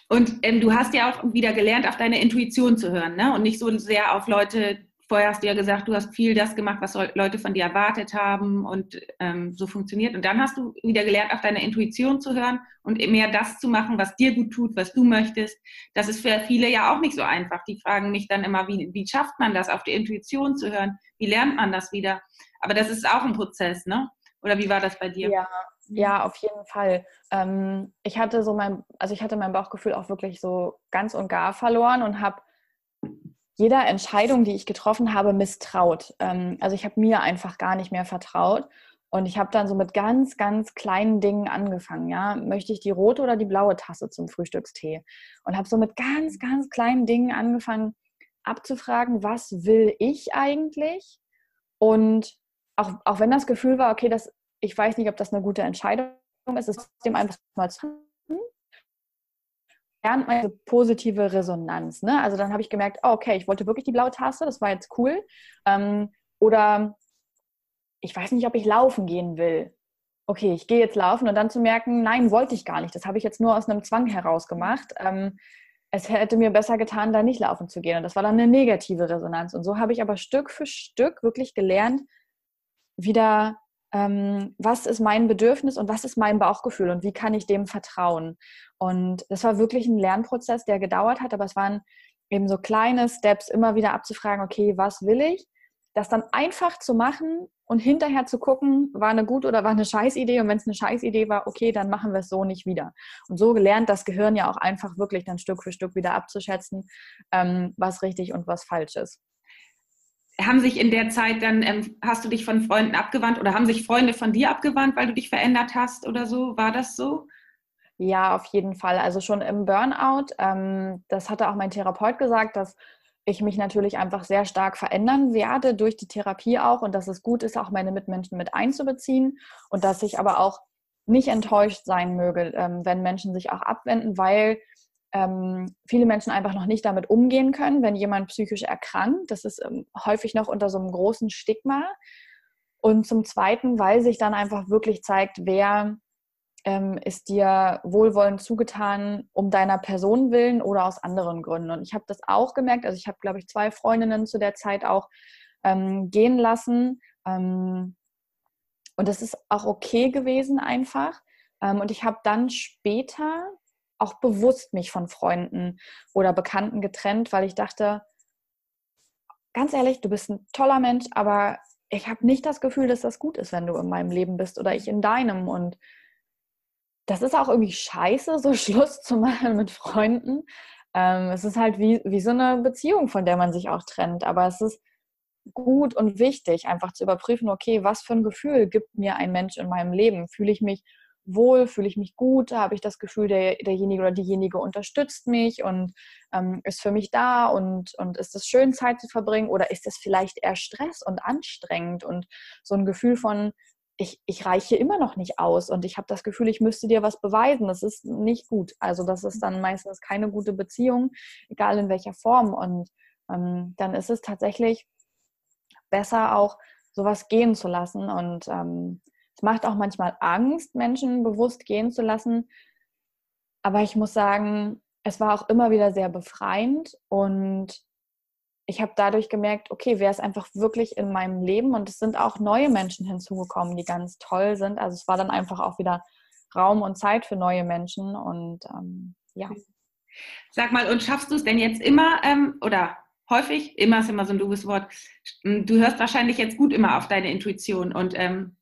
Speaker 2: Und ähm, du hast ja auch wieder gelernt, auf deine Intuition zu hören, ne? Und nicht so sehr auf Leute, vorher hast du ja gesagt, du hast viel das gemacht, was Leute von dir erwartet haben und ähm, so funktioniert. Und dann hast du wieder gelernt, auf deine Intuition zu hören und mehr das zu machen, was dir gut tut, was du möchtest. Das ist für viele ja auch nicht so einfach. Die fragen mich dann immer, wie, wie schafft man das, auf die Intuition zu hören? Wie lernt man das wieder? Aber das ist auch ein Prozess, ne? Oder wie war das bei dir?
Speaker 3: Ja, ja, auf jeden Fall. Ähm, ich hatte so mein, also ich hatte mein Bauchgefühl auch wirklich so ganz und gar verloren und habe jeder Entscheidung, die ich getroffen habe, misstraut. Ähm, also ich habe mir einfach gar nicht mehr vertraut. Und ich habe dann so mit ganz, ganz kleinen Dingen angefangen. Ja, möchte ich die rote oder die blaue Tasse zum Frühstückstee? Und habe so mit ganz, ganz kleinen Dingen angefangen abzufragen, was will ich eigentlich? Und auch, auch wenn das Gefühl war, okay, das, ich weiß nicht, ob das eine gute Entscheidung ist, ist dem einfach mal zu lernt man eine positive Resonanz. Ne? Also dann habe ich gemerkt, oh, okay, ich wollte wirklich die blaue Tasse, das war jetzt cool. Ähm, oder ich weiß nicht, ob ich laufen gehen will. Okay, ich gehe jetzt laufen und dann zu merken, nein, wollte ich gar nicht. Das habe ich jetzt nur aus einem Zwang heraus gemacht. Ähm, es hätte mir besser getan, da nicht laufen zu gehen. Und das war dann eine negative Resonanz. Und so habe ich aber Stück für Stück wirklich gelernt, wieder ähm, was ist mein Bedürfnis und was ist mein Bauchgefühl und wie kann ich dem vertrauen. Und das war wirklich ein Lernprozess, der gedauert hat, aber es waren eben so kleine Steps, immer wieder abzufragen, okay, was will ich? Das dann einfach zu machen und hinterher zu gucken, war eine gute oder war eine Scheißidee. Und wenn es eine Scheißidee war, okay, dann machen wir es so nicht wieder. Und so gelernt das Gehirn ja auch einfach wirklich dann Stück für Stück wieder abzuschätzen, ähm, was richtig und was falsch ist
Speaker 2: haben sich in der Zeit dann, ähm, hast du dich von Freunden abgewandt oder haben sich Freunde von dir abgewandt, weil du dich verändert hast oder so? War das so?
Speaker 3: Ja, auf jeden Fall. Also schon im Burnout, ähm, das hatte auch mein Therapeut gesagt, dass ich mich natürlich einfach sehr stark verändern werde durch die Therapie auch und dass es gut ist, auch meine Mitmenschen mit einzubeziehen und dass ich aber auch nicht enttäuscht sein möge, ähm, wenn Menschen sich auch abwenden, weil ähm, viele Menschen einfach noch nicht damit umgehen können, wenn jemand psychisch erkrankt. Das ist ähm, häufig noch unter so einem großen Stigma. Und zum Zweiten, weil sich dann einfach wirklich zeigt, wer ähm, ist dir wohlwollend zugetan, um deiner Person willen oder aus anderen Gründen. Und ich habe das auch gemerkt. Also ich habe, glaube ich, zwei Freundinnen zu der Zeit auch ähm, gehen lassen. Ähm, und das ist auch okay gewesen einfach. Ähm, und ich habe dann später auch bewusst mich von Freunden oder Bekannten getrennt, weil ich dachte, ganz ehrlich, du bist ein toller Mensch, aber ich habe nicht das Gefühl, dass das gut ist, wenn du in meinem Leben bist oder ich in deinem. Und das ist auch irgendwie scheiße, so <laughs> Schluss zu machen mit Freunden. Ähm, es ist halt wie, wie so eine Beziehung, von der man sich auch trennt. Aber es ist gut und wichtig, einfach zu überprüfen, okay, was für ein Gefühl gibt mir ein Mensch in meinem Leben? Fühle ich mich wohl, fühle ich mich gut, habe ich das Gefühl, der, derjenige oder diejenige unterstützt mich und ähm, ist für mich da und, und ist es schön, Zeit zu verbringen oder ist es vielleicht eher Stress und anstrengend und so ein Gefühl von, ich, ich reiche immer noch nicht aus und ich habe das Gefühl, ich müsste dir was beweisen. Das ist nicht gut. Also das ist dann meistens keine gute Beziehung, egal in welcher Form. Und ähm, dann ist es tatsächlich besser auch sowas gehen zu lassen und ähm, es macht auch manchmal Angst, Menschen bewusst gehen zu lassen. Aber ich muss sagen, es war auch immer wieder sehr befreiend und ich habe dadurch gemerkt, okay, wer ist einfach wirklich in meinem Leben und es sind auch neue Menschen hinzugekommen, die ganz toll sind. Also es war dann einfach auch wieder Raum und Zeit für neue Menschen und ähm, ja.
Speaker 2: Sag mal, und schaffst du es denn jetzt immer ähm, oder häufig, immer ist immer so ein doofes Wort, du hörst wahrscheinlich jetzt gut immer auf deine Intuition und ähm,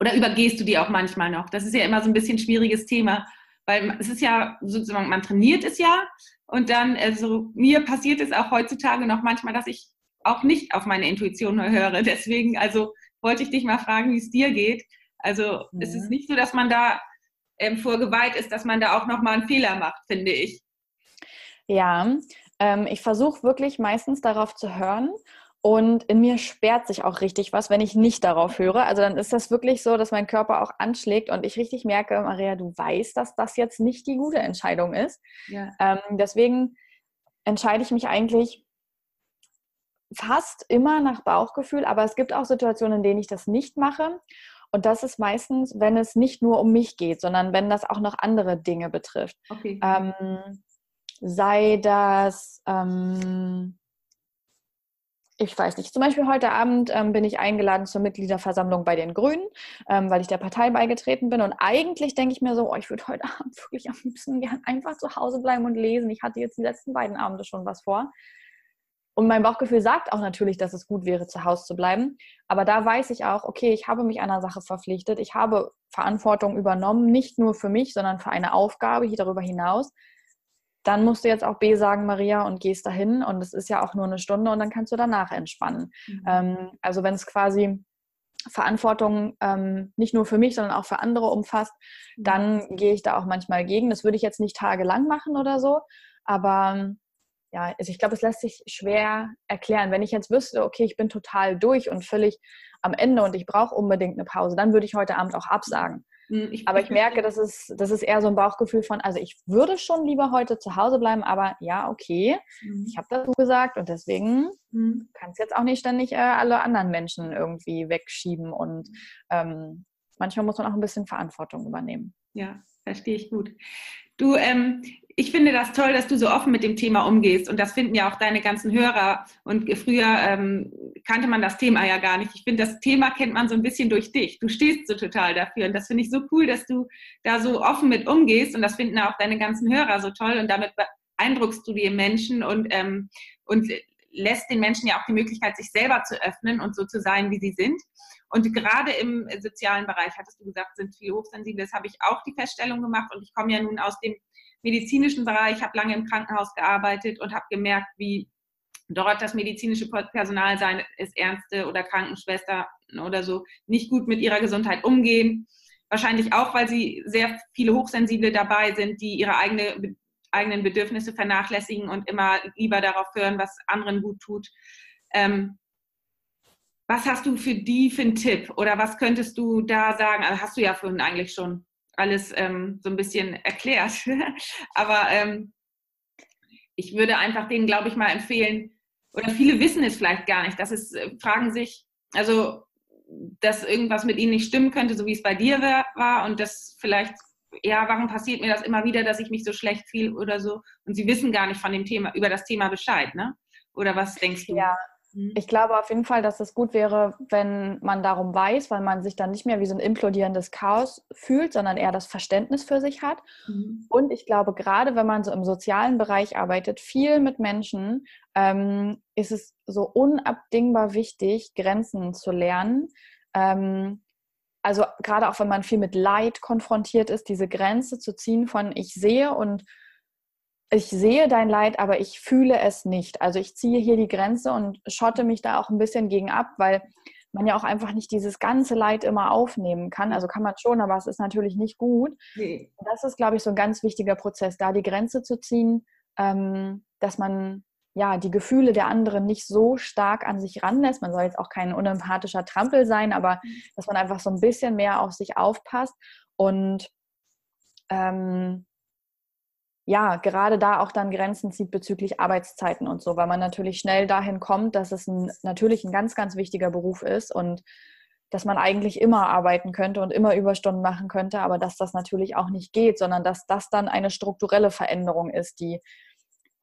Speaker 2: oder übergehst du die auch manchmal noch? Das ist ja immer so ein bisschen schwieriges Thema, weil es ist ja sozusagen, man trainiert es ja und dann, also mir passiert es auch heutzutage noch manchmal, dass ich auch nicht auf meine Intuition höre. <laughs> Deswegen, also wollte ich dich mal fragen, wie es dir geht. Also mhm. es ist nicht so, dass man da ähm, vorgeweiht ist, dass man da auch nochmal einen Fehler macht, finde ich.
Speaker 3: Ja, ähm, ich versuche wirklich meistens darauf zu hören und in mir sperrt sich auch richtig was, wenn ich nicht darauf höre. Also dann ist das wirklich so, dass mein Körper auch anschlägt und ich richtig merke, Maria, du weißt, dass das jetzt nicht die gute Entscheidung ist. Ja. Ähm, deswegen entscheide ich mich eigentlich fast immer nach Bauchgefühl, aber es gibt auch Situationen, in denen ich das nicht mache. Und das ist meistens, wenn es nicht nur um mich geht, sondern wenn das auch noch andere Dinge betrifft. Okay. Ähm, sei das ähm, ich weiß nicht, zum Beispiel heute Abend ähm, bin ich eingeladen zur Mitgliederversammlung bei den Grünen, ähm, weil ich der Partei beigetreten bin. Und eigentlich denke ich mir so, oh, ich würde heute <laughs> Abend wirklich am liebsten gern einfach zu Hause bleiben und lesen. Ich hatte jetzt die letzten beiden Abende schon was vor. Und mein Bauchgefühl sagt auch natürlich, dass es gut wäre, zu Hause zu bleiben. Aber da weiß ich auch, okay, ich habe mich einer Sache verpflichtet. Ich habe Verantwortung übernommen, nicht nur für mich, sondern für eine Aufgabe hier darüber hinaus dann musst du jetzt auch B sagen, Maria, und gehst dahin. Und es ist ja auch nur eine Stunde und dann kannst du danach entspannen. Mhm. Ähm, also wenn es quasi Verantwortung ähm, nicht nur für mich, sondern auch für andere umfasst, mhm. dann gehe ich da auch manchmal gegen. Das würde ich jetzt nicht tagelang machen oder so, aber ja, also ich glaube, es lässt sich schwer erklären. Wenn ich jetzt wüsste, okay, ich bin total durch und völlig am Ende und ich brauche unbedingt eine Pause, dann würde ich heute Abend auch absagen. Hm, ich, aber ich merke, das ist, das ist eher so ein Bauchgefühl von, also ich würde schon lieber heute zu Hause bleiben, aber ja, okay, mhm. ich habe dazu gesagt und deswegen mhm. kann es jetzt auch nicht ständig äh, alle anderen Menschen irgendwie wegschieben und ähm, manchmal muss man auch ein bisschen Verantwortung übernehmen.
Speaker 2: Ja, verstehe ich gut. Du, ähm, ich finde das toll, dass du so offen mit dem Thema umgehst und das finden ja auch deine ganzen Hörer. Und früher ähm, kannte man das Thema ja gar nicht. Ich finde, das Thema kennt man so ein bisschen durch dich. Du stehst so total dafür und das finde ich so cool, dass du da so offen mit umgehst und das finden auch deine ganzen Hörer so toll und damit beeindruckst du die Menschen und, ähm, und lässt den Menschen ja auch die Möglichkeit, sich selber zu öffnen und so zu sein, wie sie sind. Und gerade im sozialen Bereich, hattest du gesagt, sind viele hochsensibel. Das habe ich auch die Feststellung gemacht und ich komme ja nun aus dem medizinischen Bereich, habe lange im Krankenhaus gearbeitet und habe gemerkt, wie dort das medizinische Personal, seien es Ärzte oder Krankenschwester oder so, nicht gut mit ihrer Gesundheit umgehen. wahrscheinlich auch, weil sie sehr viele Hochsensible dabei sind, die ihre eigene, eigenen Bedürfnisse vernachlässigen und immer lieber darauf hören, was anderen gut tut. Ähm, was hast du für die für einen Tipp oder was könntest du da sagen? Also hast du ja vorhin eigentlich schon alles ähm, so ein bisschen erklärt. <laughs> Aber ähm, ich würde einfach denen, glaube ich, mal empfehlen, oder viele wissen es vielleicht gar nicht, dass es äh, fragen sich, also dass irgendwas mit ihnen nicht stimmen könnte, so wie es bei dir war und das vielleicht, ja, warum passiert mir das immer wieder, dass ich mich so schlecht fühle oder so und sie wissen gar nicht von dem Thema, über das Thema Bescheid, ne? Oder was denkst du?
Speaker 3: Ja. Ich glaube auf jeden Fall, dass es gut wäre, wenn man darum weiß, weil man sich dann nicht mehr wie so ein implodierendes Chaos fühlt, sondern eher das Verständnis für sich hat. Mhm. Und ich glaube, gerade wenn man so im sozialen Bereich arbeitet, viel mit Menschen, ähm, ist es so unabdingbar wichtig, Grenzen zu lernen. Ähm, also gerade auch wenn man viel mit Leid konfrontiert ist, diese Grenze zu ziehen von ich sehe und ich sehe dein Leid, aber ich fühle es nicht. Also ich ziehe hier die Grenze und schotte mich da auch ein bisschen gegen ab, weil man ja auch einfach nicht dieses ganze Leid immer aufnehmen kann. Also kann man schon, aber es ist natürlich nicht gut. Nee. Das ist, glaube ich, so ein ganz wichtiger Prozess, da die Grenze zu ziehen, ähm, dass man ja die Gefühle der anderen nicht so stark an sich ranlässt. Man soll jetzt auch kein unempathischer Trampel sein, aber mhm. dass man einfach so ein bisschen mehr auf sich aufpasst und ähm, ja, gerade da auch dann Grenzen zieht bezüglich Arbeitszeiten und so, weil man natürlich schnell dahin kommt, dass es ein, natürlich ein ganz, ganz wichtiger Beruf ist und dass man eigentlich immer arbeiten könnte und immer Überstunden machen könnte, aber dass das natürlich auch nicht geht, sondern dass das dann eine strukturelle Veränderung ist, die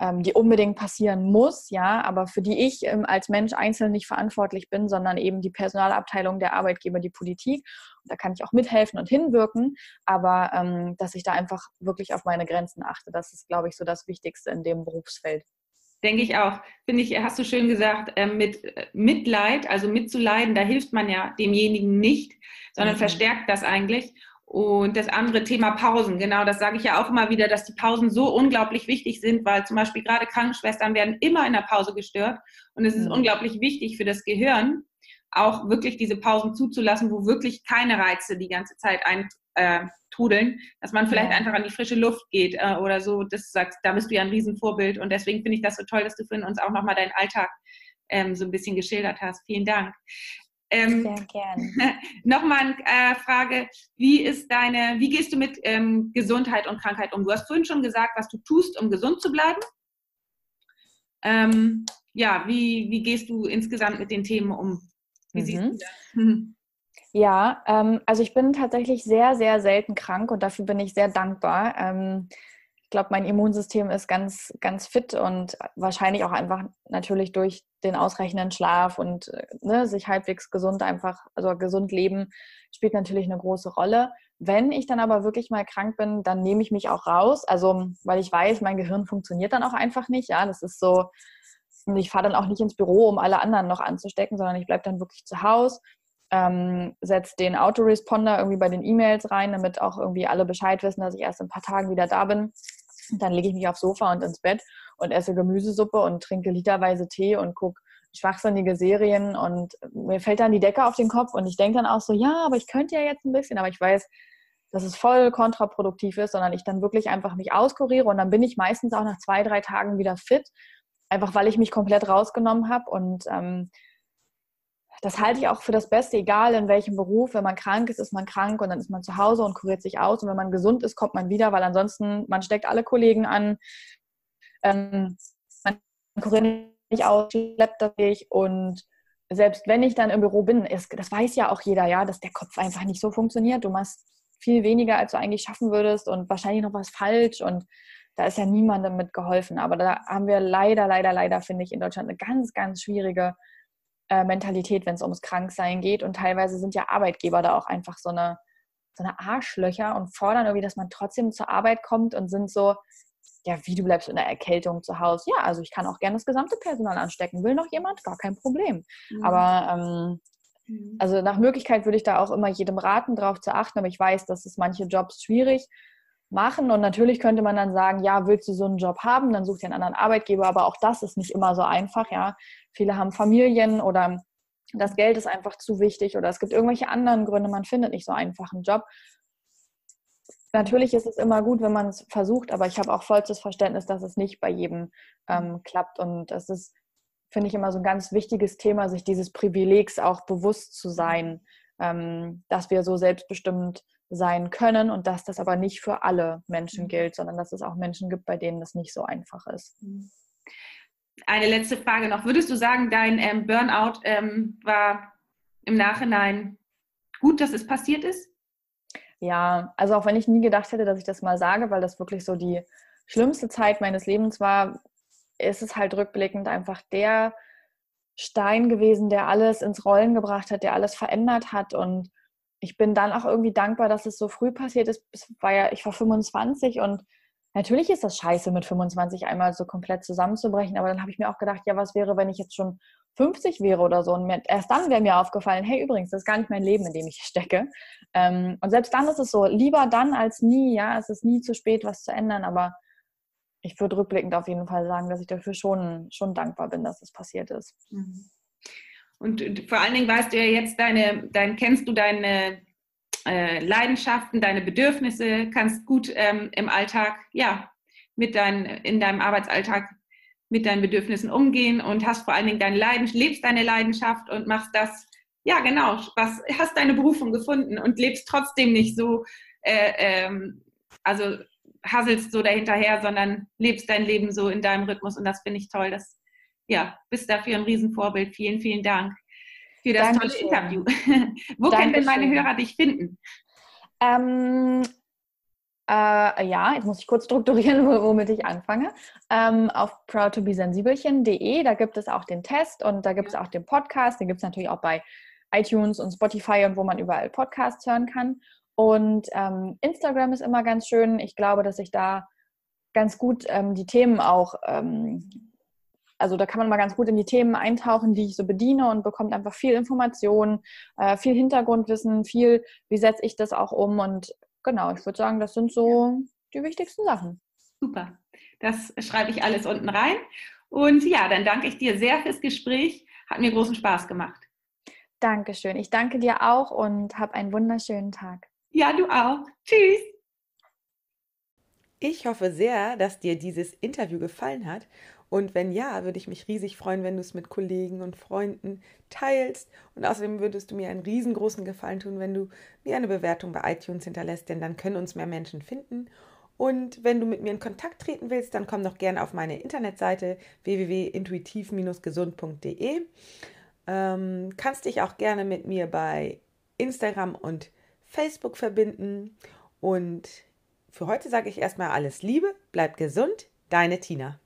Speaker 3: ähm, die unbedingt passieren muss, ja, aber für die ich ähm, als Mensch einzeln nicht verantwortlich bin, sondern eben die Personalabteilung, der Arbeitgeber, die Politik. Und da kann ich auch mithelfen und hinwirken, aber ähm, dass ich da einfach wirklich auf meine Grenzen achte, das ist, glaube ich, so das Wichtigste in dem Berufsfeld.
Speaker 2: Denke ich auch. Finde ich, hast du schön gesagt, äh, mit äh, Mitleid, also mitzuleiden, da hilft man ja demjenigen nicht, sondern mhm. verstärkt das eigentlich. Und das andere Thema Pausen, genau, das sage ich ja auch immer wieder, dass die Pausen so unglaublich wichtig sind, weil zum Beispiel gerade Krankenschwestern werden immer in der Pause gestört. Und es ist mhm. unglaublich wichtig für das Gehirn, auch wirklich diese Pausen zuzulassen, wo wirklich keine Reize die ganze Zeit eintrudeln, äh, dass man vielleicht ja. einfach an die frische Luft geht äh, oder so. Das sagst, da bist du ja ein Riesenvorbild. Und deswegen finde ich das so toll, dass du für uns auch nochmal deinen Alltag ähm, so ein bisschen geschildert hast. Vielen Dank. Ähm, Sehr gerne. <laughs> Nochmal eine äh, Frage, wie ist deine, wie gehst du mit ähm, Gesundheit und Krankheit um? Du hast vorhin schon gesagt, was du tust, um gesund zu bleiben. Ähm, ja, wie, wie gehst du insgesamt mit den Themen um? Wie mhm. siehst du das?
Speaker 3: Ja, ähm, also ich bin tatsächlich sehr, sehr selten krank und dafür bin ich sehr dankbar. Ähm, glaube, mein Immunsystem ist ganz, ganz fit und wahrscheinlich auch einfach natürlich durch den ausreichenden Schlaf und äh, ne, sich halbwegs gesund einfach, also gesund leben, spielt natürlich eine große Rolle. Wenn ich dann aber wirklich mal krank bin, dann nehme ich mich auch raus. Also, weil ich weiß, mein Gehirn funktioniert dann auch einfach nicht. Ja, das ist so, ich fahre dann auch nicht ins Büro, um alle anderen noch anzustecken, sondern ich bleibe dann wirklich zu Hause. Ähm, setze den Autoresponder irgendwie bei den E-Mails rein, damit auch irgendwie alle Bescheid wissen, dass ich erst in ein paar Tagen wieder da bin. Dann lege ich mich aufs Sofa und ins Bett und esse Gemüsesuppe und trinke literweise Tee und gucke schwachsinnige Serien. Und mir fällt dann die Decke auf den Kopf und ich denke dann auch so, ja, aber ich könnte ja jetzt ein bisschen, aber ich weiß, dass es voll kontraproduktiv ist, sondern ich dann wirklich einfach mich auskuriere und dann bin ich meistens auch nach zwei, drei Tagen wieder fit, einfach weil ich mich komplett rausgenommen habe und ähm, das halte ich auch für das Beste, egal in welchem Beruf. Wenn man krank ist, ist man krank und dann ist man zu Hause und kuriert sich aus. Und wenn man gesund ist, kommt man wieder, weil ansonsten, man steckt alle Kollegen an. Ähm, man kuriert nicht aus, schleppt das nicht. Und selbst wenn ich dann im Büro bin, ist, das weiß ja auch jeder, ja, dass der Kopf einfach nicht so funktioniert. Du machst viel weniger, als du eigentlich schaffen würdest und wahrscheinlich noch was falsch. Und da ist ja niemandem mit geholfen. Aber da haben wir leider, leider, leider, finde ich, in Deutschland eine ganz, ganz schwierige äh, Mentalität, wenn es ums Kranksein geht. Und teilweise sind ja Arbeitgeber da auch einfach so eine, so eine Arschlöcher und fordern irgendwie, dass man trotzdem zur Arbeit kommt und sind so, ja, wie du bleibst in der Erkältung zu Hause. Ja, also ich kann auch gerne das gesamte Personal anstecken. Will noch jemand? Gar kein Problem. Mhm. Aber ähm, mhm. also nach Möglichkeit würde ich da auch immer jedem raten, darauf zu achten. Aber ich weiß, dass es manche Jobs schwierig machen. Und natürlich könnte man dann sagen, ja, willst du so einen Job haben, dann such dir einen anderen Arbeitgeber. Aber auch das ist nicht immer so einfach, ja. Viele haben Familien oder das Geld ist einfach zu wichtig oder es gibt irgendwelche anderen Gründe, man findet nicht so einfach einen Job. Natürlich ist es immer gut, wenn man es versucht, aber ich habe auch vollstes Verständnis, dass es nicht bei jedem ähm, klappt. Und das ist, finde ich, immer so ein ganz wichtiges Thema, sich dieses Privilegs auch bewusst zu sein, ähm, dass wir so selbstbestimmt sein können und dass das aber nicht für alle Menschen mhm. gilt, sondern dass es auch Menschen gibt, bei denen das nicht so einfach ist. Mhm.
Speaker 2: Eine letzte Frage noch. Würdest du sagen, dein ähm, Burnout ähm, war im Nachhinein gut, dass es passiert ist?
Speaker 3: Ja, also auch wenn ich nie gedacht hätte, dass ich das mal sage, weil das wirklich so die schlimmste Zeit meines Lebens war, ist es halt rückblickend einfach der Stein gewesen, der alles ins Rollen gebracht hat, der alles verändert hat. Und ich bin dann auch irgendwie dankbar, dass es so früh passiert ist. Es war ja, ich war 25 und natürlich ist das scheiße, mit 25 einmal so komplett zusammenzubrechen. Aber dann habe ich mir auch gedacht, ja, was wäre, wenn ich jetzt schon 50 wäre oder so? Und erst dann wäre mir aufgefallen, hey, übrigens, das ist gar nicht mein Leben, in dem ich stecke. Ähm, und selbst dann ist es so, lieber dann als nie. Ja, es ist nie zu spät, was zu ändern. Aber ich würde rückblickend auf jeden Fall sagen, dass ich dafür schon, schon dankbar bin, dass es passiert ist. Mhm.
Speaker 2: Und vor allen Dingen weißt du ja jetzt deine, dein, kennst du deine äh, Leidenschaften, deine Bedürfnisse, kannst gut ähm, im Alltag, ja, mit dein, in deinem Arbeitsalltag mit deinen Bedürfnissen umgehen und hast vor allen Dingen deine Leidenschaft, lebst deine Leidenschaft und machst das, ja genau, was, hast deine Berufung gefunden und lebst trotzdem nicht so, äh, ähm, also hasselst so dahinterher, sondern lebst dein Leben so in deinem Rhythmus und das finde ich toll. Das, ja, bist dafür ein Riesenvorbild. Vielen, vielen Dank für das Dankeschön. tolle Interview. <laughs> Wo Dankeschön. können denn meine Hörer dich finden?
Speaker 3: Ähm, äh, ja, jetzt muss ich kurz strukturieren, womit ich anfange. Ähm, auf proudtobesensibelchen.de, da gibt es auch den Test und da gibt es auch den Podcast. Den gibt es natürlich auch bei iTunes und Spotify und wo man überall Podcasts hören kann. Und ähm, Instagram ist immer ganz schön. Ich glaube, dass ich da ganz gut ähm, die Themen auch ähm, also da kann man mal ganz gut in die Themen eintauchen, die ich so bediene und bekommt einfach viel Information, äh, viel Hintergrundwissen, viel, wie setze ich das auch um und genau, ich würde sagen, das sind so die wichtigsten Sachen.
Speaker 2: Super, das schreibe ich alles unten rein und ja, dann danke ich dir sehr fürs Gespräch, hat mir großen Spaß gemacht.
Speaker 3: Dankeschön, ich danke dir auch und hab einen wunderschönen Tag.
Speaker 2: Ja, du auch. Tschüss.
Speaker 1: Ich hoffe sehr, dass dir dieses Interview gefallen hat und wenn ja, würde ich mich riesig freuen, wenn du es mit Kollegen und Freunden teilst. Und außerdem würdest du mir einen riesengroßen Gefallen tun, wenn du mir eine Bewertung bei iTunes hinterlässt, denn dann können uns mehr Menschen finden. Und wenn du mit mir in Kontakt treten willst, dann komm doch gerne auf meine Internetseite www.intuitiv-gesund.de. Ähm, kannst dich auch gerne mit mir bei Instagram und Facebook verbinden. Und für heute sage ich erstmal alles Liebe, bleib gesund, deine Tina.